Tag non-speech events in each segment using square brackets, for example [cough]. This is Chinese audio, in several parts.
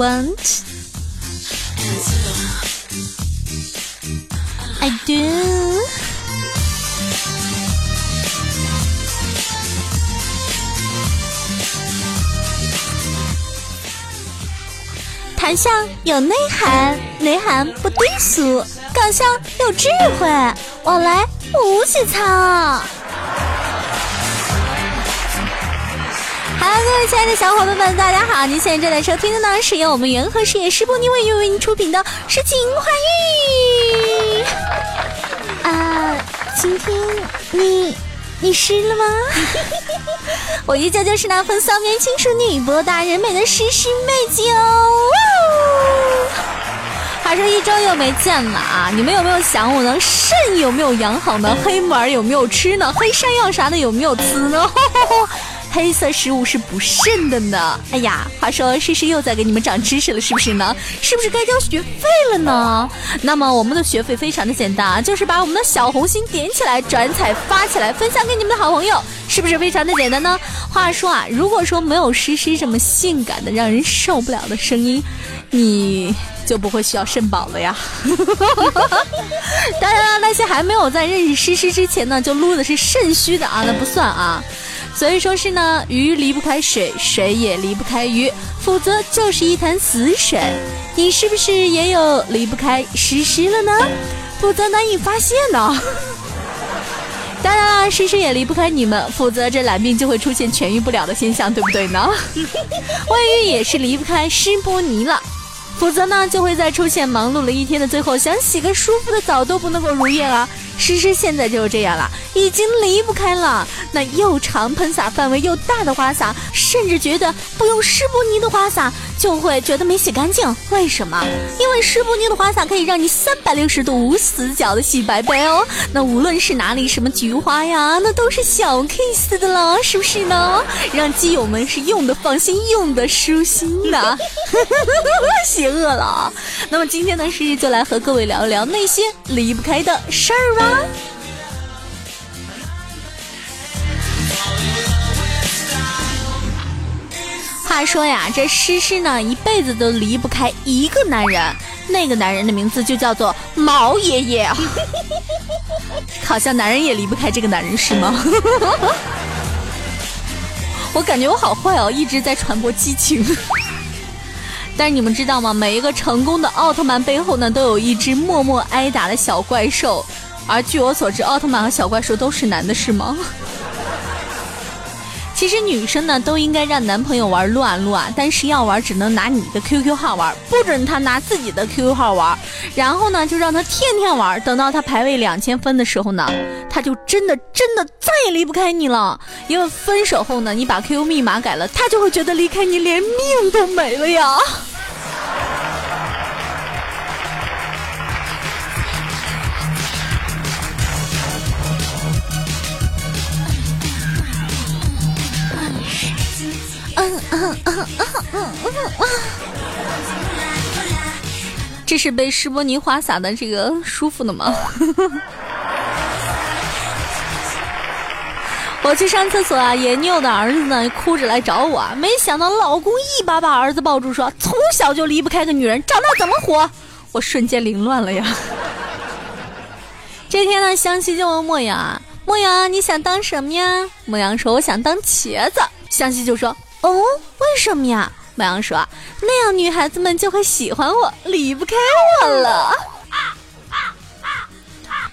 want? I do. 谈笑有内涵，内涵不低俗，搞笑有智慧，往来无节操。各位亲爱的小伙伴们，大家好！您现在正在收听的呢，是由我们元和事业师播尼为为您出品的《诗情画意》啊，今天你你湿了吗？我依旧就是那份骚年轻淑女、博大人美的诗诗美酒。话说一周又没见了啊，你们有没有想我呢？肾有没有养好呢？[laughs] 黑木耳有没有吃呢？黑山药啥的有没有吃呢？[laughs] 黑色食物是补肾的呢。哎呀，话说诗诗又在给你们长知识了，是不是呢？是不是该交学费了呢？那么我们的学费非常的简单啊，就是把我们的小红心点起来，转采发起来，分享给你们的好朋友，是不是非常的简单呢？话说啊，如果说没有诗诗这么性感的让人受不了的声音，你就不会需要肾宝了呀。[laughs] 当然了，那些还没有在认识诗诗之前呢，就撸的是肾虚的啊，那不算啊。所以说是呢，鱼离不开水，水也离不开鱼，否则就是一潭死水。你是不是也有离不开诗诗了呢？否则难以发现呢。[laughs] 当然了，诗诗也离不开你们，否则这懒病就会出现痊愈不了的现象，对不对呢？[laughs] 外遇也是离不开湿波尼了，否则呢就会在出现忙碌了一天的最后，想洗个舒服的澡都不能够如愿啊。诗诗现在就是这样了，已经离不开了。那又长、喷洒范围又大的花洒，甚至觉得不用湿布泥的花洒就会觉得没洗干净。为什么？因为湿布尼的花洒可以让你三百六十度无死角的洗白白哦。那无论是哪里，什么菊花呀，那都是小 case 的了，是不是呢？让基友们是用的放心，用的舒心的。[laughs] 邪恶了。那么今天呢，诗诗就来和各位聊一聊那些离不开的事儿吧。话说呀，这诗诗呢一辈子都离不开一个男人，那个男人的名字就叫做毛爷爷。[laughs] 好像男人也离不开这个男人是吗？[laughs] 我感觉我好坏哦，一直在传播激情。[laughs] 但是你们知道吗？每一个成功的奥特曼背后呢，都有一只默默挨打的小怪兽。而据我所知，奥特曼和小怪兽都是男的，是吗？其实女生呢都应该让男朋友玩撸啊撸啊，但是要玩只能拿你的 QQ 号玩，不准他拿自己的 QQ 号玩。然后呢就让他天天玩，等到他排位两千分的时候呢，他就真的真的再也离不开你了。因为分手后呢，你把 QQ 密码改了，他就会觉得离开你连命都没了呀。这是被施波尼花洒的这个舒服的吗？[laughs] 我去上厕所啊，研妞的儿子呢哭着来找我，没想到老公一把把儿子抱住，说从小就离不开个女人，长大怎么活？我瞬间凌乱了呀！[laughs] 这天呢，湘西就问莫阳：“莫阳，你想当什么呀？”莫阳说：“我想当茄子。”湘西就说。哦，为什么呀？莫阳说：“那样女孩子们就会喜欢我，离不开我了。”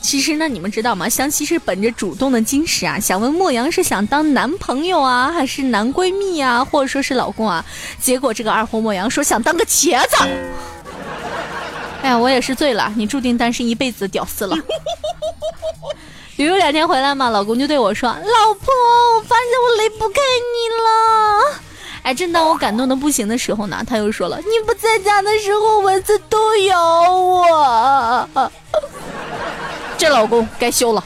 其实呢，你们知道吗？湘西是本着主动的矜持啊，想问莫阳是想当男朋友啊，还是男闺蜜啊，或者说是老公啊？结果这个二货莫阳说想当个茄子。哎呀，我也是醉了，你注定单身一辈子屌丝了。旅游两天回来嘛，老公就对我说：“老婆，我发现我离不开你了。”哎，正当我感动的不行的时候呢，他又说了：“你不在家的时候，蚊子都咬我。”这老公该休了。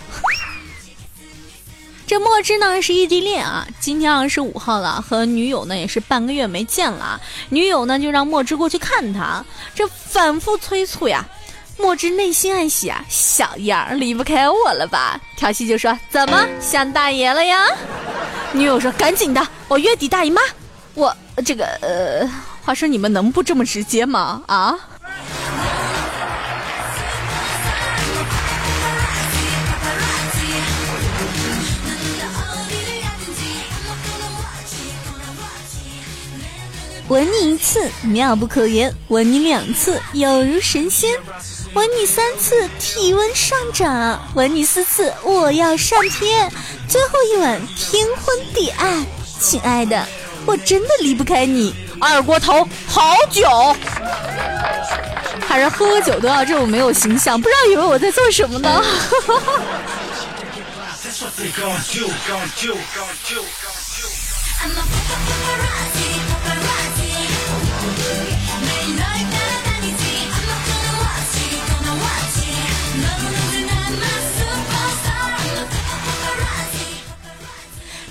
这墨汁呢是异地恋啊，今天二十五号了，和女友呢也是半个月没见了啊，女友呢就让墨汁过去看他，这反复催促呀。墨汁内心暗喜啊，小样儿离不开我了吧？调戏就说：“怎么想大爷了呀？”女友说：“赶紧的，我月底大姨妈。”我这个呃，话说你们能不这么直接吗？啊？吻你一次妙不可言，吻你两次有如神仙，吻你三次体温上涨，吻你四次我要上天，最后一吻天昏地暗，亲爱的，我真的离不开你。二锅头，好酒，还是喝个酒都要这么没有形象，不知道以为我在做什么呢 [laughs]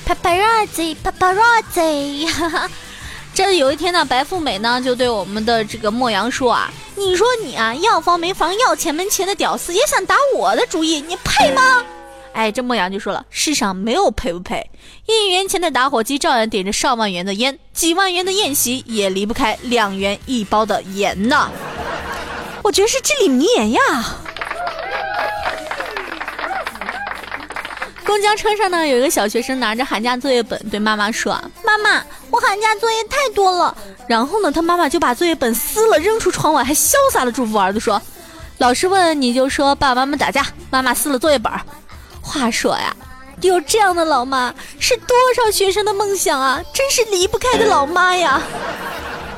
？Paparazzi，Paparazzi，哈哈。这有一天呢，白富美呢就对我们的这个莫阳说啊：“你说你啊，要房没房，要钱没钱的屌丝，也想打我的主意，你配吗？”哎，这莫阳就说了：“世上没有配不配，一元钱的打火机照样点着上万元的烟，几万元的宴席也离不开两元一包的盐呢。”我觉得是至理名言呀。公交车上呢，有一个小学生拿着寒假作业本对妈妈说：“妈妈，我寒假作业太多了。”然后呢，他妈妈就把作业本撕了扔出窗外，还潇洒的祝福儿子说：“老师问你就说爸爸妈妈打架，妈妈撕了作业本。”话说呀，有这样的老妈是多少学生的梦想啊！真是离不开的老妈呀。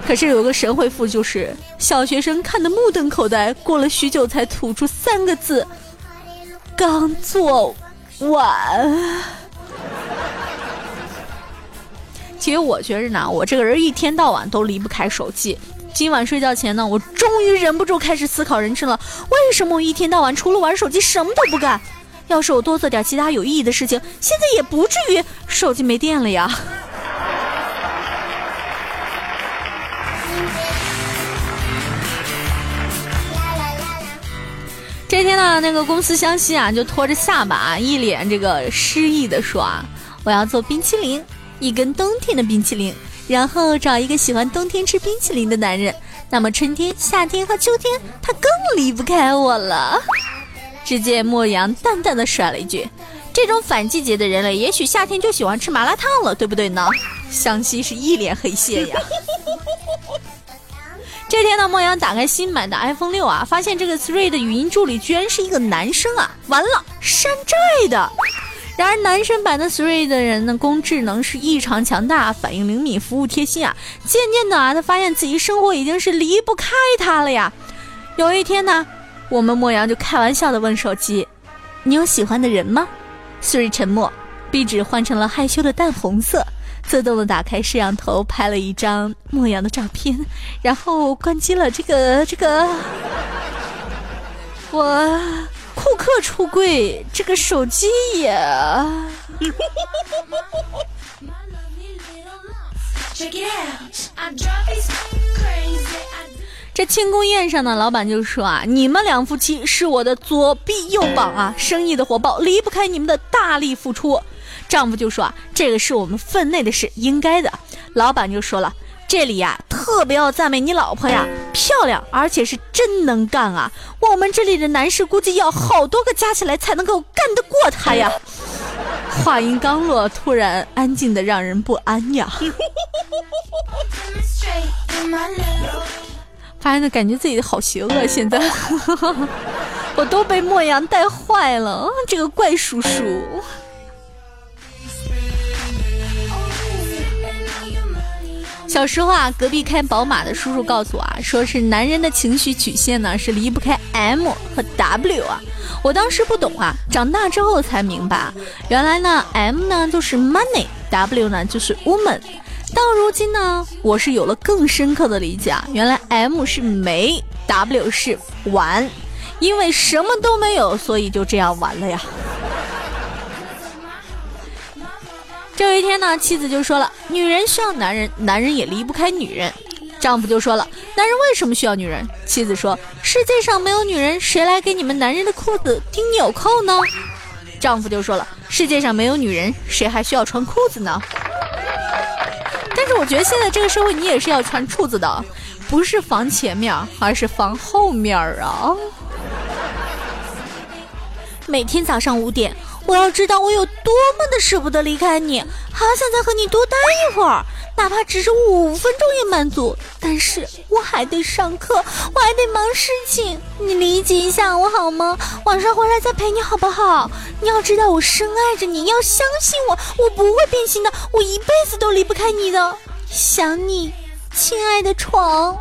可是有个神回复，就是小学生看得目瞪口呆，过了许久才吐出三个字：“刚做。”晚。[laughs] 其实我觉着呢，我这个人一天到晚都离不开手机。今晚睡觉前呢，我终于忍不住开始思考人生了。为什么我一天到晚除了玩手机什么都不干？要是我多做点其他有意义的事情，现在也不至于手机没电了呀。这天呢，那个公司湘西啊，就拖着下巴，一脸这个失意的说啊：“我要做冰淇淋，一根冬天的冰淇淋，然后找一个喜欢冬天吃冰淇淋的男人。那么春天、夏天和秋天，他更离不开我了。”只见莫阳淡淡的甩了一句：“这种反季节的人类，也许夏天就喜欢吃麻辣烫了，对不对呢？”湘西是一脸黑线呀。这天呢，莫阳打开新买的 iPhone 六啊，发现这个 Siri 的语音助理居然是一个男生啊！完了，山寨的。然而男生版的 Siri 的人呢，工智能是异常强大，反应灵敏，服务贴心啊。渐渐的啊，他发现自己生活已经是离不开他了呀。有一天呢，我们莫阳就开玩笑的问手机：“你有喜欢的人吗？”Siri 沉默，壁纸换成了害羞的淡红色。自动的打开摄像头，拍了一张莫阳的照片，然后关机了这个这个。我库克出柜，这个手机也。[laughs] 这庆功宴上呢，老板就说啊：“你们两夫妻是我的左臂右膀啊，生意的火爆离不开你们的大力付出。”丈夫就说啊，这个是我们分内的事，应该的。老板就说了，这里呀特别要赞美你老婆呀，漂亮，而且是真能干啊。我们这里的男士估计要好多个加起来才能够干得过她呀。话音刚落，突然安静的让人不安呀。[laughs] 发现感觉自己好邪恶，现在 [laughs] 我都被莫阳带坏了，这个怪叔叔。小时候啊，隔壁开宝马的叔叔告诉我啊，说是男人的情绪曲线呢是离不开 M 和 W 啊。我当时不懂啊，长大之后才明白，原来呢 M 呢就是 money，W 呢就是 woman。到如今呢，我是有了更深刻的理解啊，原来 M 是没，W 是玩，因为什么都没有，所以就这样完了呀。这有一天呢，妻子就说了：“女人需要男人，男人也离不开女人。”丈夫就说了：“男人为什么需要女人？”妻子说：“世界上没有女人，谁来给你们男人的裤子钉纽扣呢？”丈夫就说了：“世界上没有女人，谁还需要穿裤子呢？”但是我觉得现在这个社会，你也是要穿裤子的，不是防前面，而是防后面啊。每天早上五点，我要知道我有多么的舍不得离开你，好想再和你多待一会儿，哪怕只是五分钟也满足。但是我还得上课，我还得忙事情，你理解一下我好吗？晚上回来再陪你好不好？你要知道我深爱着你，要相信我，我不会变心的，我一辈子都离不开你的。想你，亲爱的床。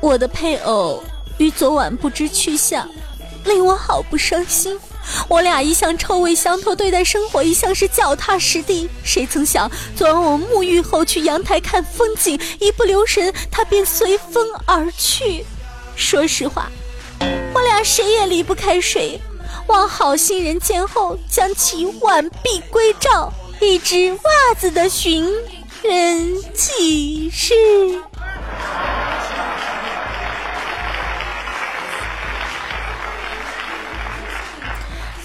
我的配偶于昨晚不知去向，令我好不伤心。我俩一向臭味相投，对待生活一向是脚踏实地。谁曾想，昨晚我沐浴后去阳台看风景，一不留神，他便随风而去。说实话，我俩谁也离不开谁。望好心人见后，将其挽臂归赵，一只袜子的寻人启事。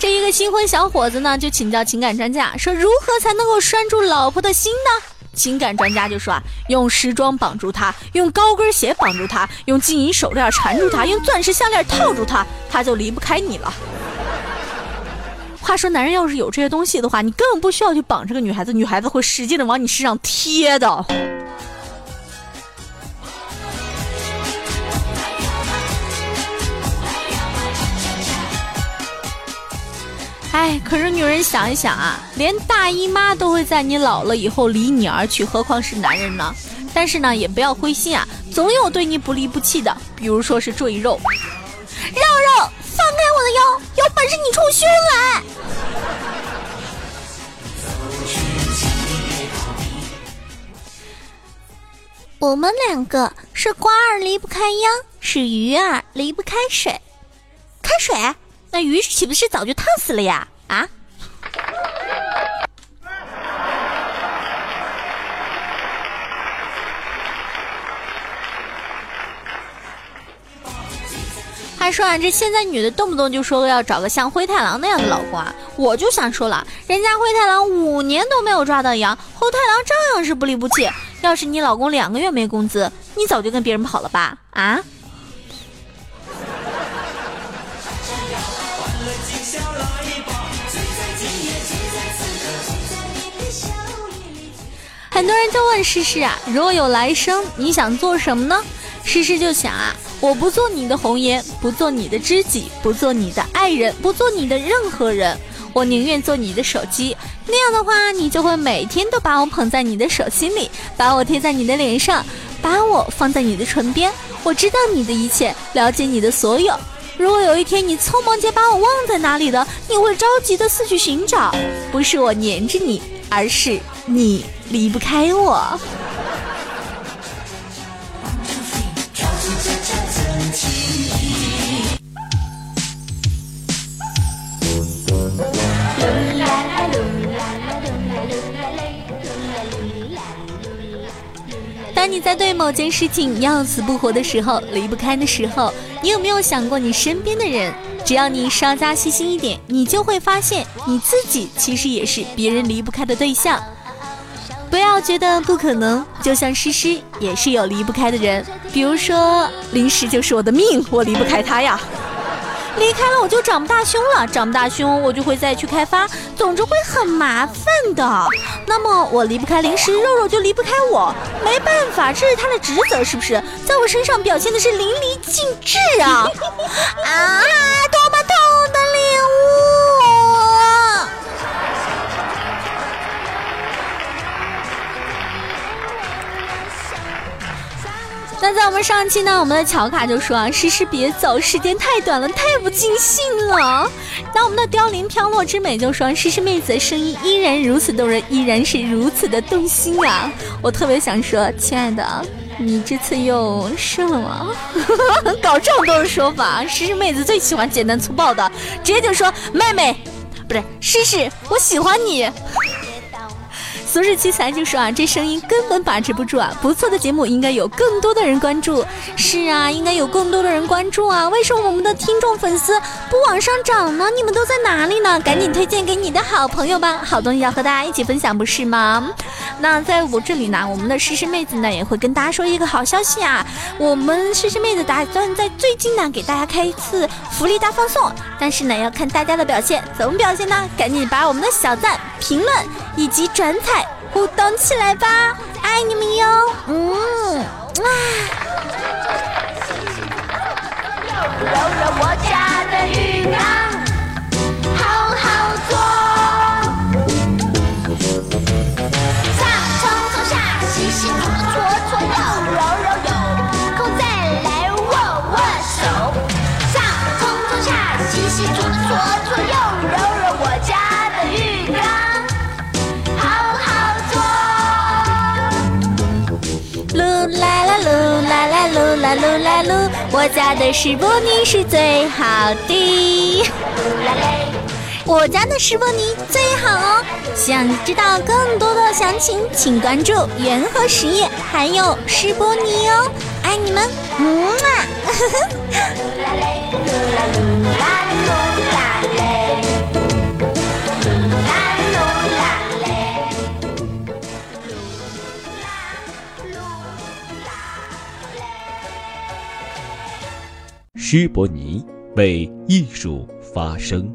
这一个新婚小伙子呢，就请教情感专家，说如何才能够拴住老婆的心呢？情感专家就说啊，用时装绑住她，用高跟鞋绑住她，用金银手链缠住她，用钻石项链套住她，她就离不开你了。话说，男人要是有这些东西的话，你根本不需要去绑这个女孩子，女孩子会使劲的往你身上贴的。哎，可是女人想一想啊，连大姨妈都会在你老了以后离你而去，何况是男人呢？但是呢，也不要灰心啊，总有对你不离不弃的，比如说是赘肉。肉肉，放开我的腰，有本事你冲胸来！我们两个是瓜儿离不开秧，是鱼儿离不开水。开水？那鱼岂不是早就烫死了呀？啊！还说啊，这现在女的动不动就说要找个像灰太狼那样的老公啊！我就想说了，人家灰太狼五年都没有抓到羊，灰太狼照样是不离不弃。要是你老公两个月没工资，你早就跟别人跑了吧？啊！很多人就问诗诗啊，如果有来生，你想做什么呢？诗诗就想啊，我不做你的红颜，不做你的知己，不做你的爱人，不做你的任何人，我宁愿做你的手机。那样的话，你就会每天都把我捧在你的手心里，把我贴在你的脸上，把我放在你的唇边。我知道你的一切，了解你的所有。如果有一天你匆忙间把我忘在哪里了，你会着急的四处寻找，不是我黏着你，而是你。离不开我。当你在对某件事情要死不活的时候，离不开的时候，你有没有想过你身边的人？只要你稍加细心一点，你就会发现你自己其实也是别人离不开的对象。不要觉得不可能，就像诗诗也是有离不开的人，比如说零食就是我的命，我离不开他呀。离开了我就长不大胸了，长不大胸我就会再去开发，总之会很麻烦的。那么我离不开零食，肉肉就离不开我，没办法，这是他的职责，是不是？在我身上表现的是淋漓尽致啊！啊，多那在我们上期呢，我们的乔卡就说啊，诗诗别走，时间太短了，太不尽兴了。那我们的凋零飘落之美就说，诗诗妹子的声音依然如此动人，依然是如此的动心啊。我特别想说，亲爱的，你这次又射了吗？[laughs] 搞这么多的说法，诗诗妹子最喜欢简单粗暴的，直接就说妹妹，不是诗诗，我喜欢你。俗世奇才就说啊，这声音根本把持不住啊！不错的节目应该有更多的人关注。是啊，应该有更多的人关注啊！为什么我们的听众粉丝不往上涨呢？你们都在哪里呢？赶紧推荐给你的好朋友吧！好东西要和大家一起分享，不是吗？那在我这里呢，我们的诗诗妹子呢也会跟大家说一个好消息啊！我们诗诗妹子打算在最近呢给大家开一次福利大放送，但是呢要看大家的表现，怎么表现呢？赶紧把我们的小赞、评论以及转采互动起来吧！爱你们哟！嗯，啊。家的石波尼是最好的。我家的石波尼最好哦。想知道更多的详情，请关注元和实业，还有石波尼哦。爱你们，嗯啊。施伯尼为艺术发声。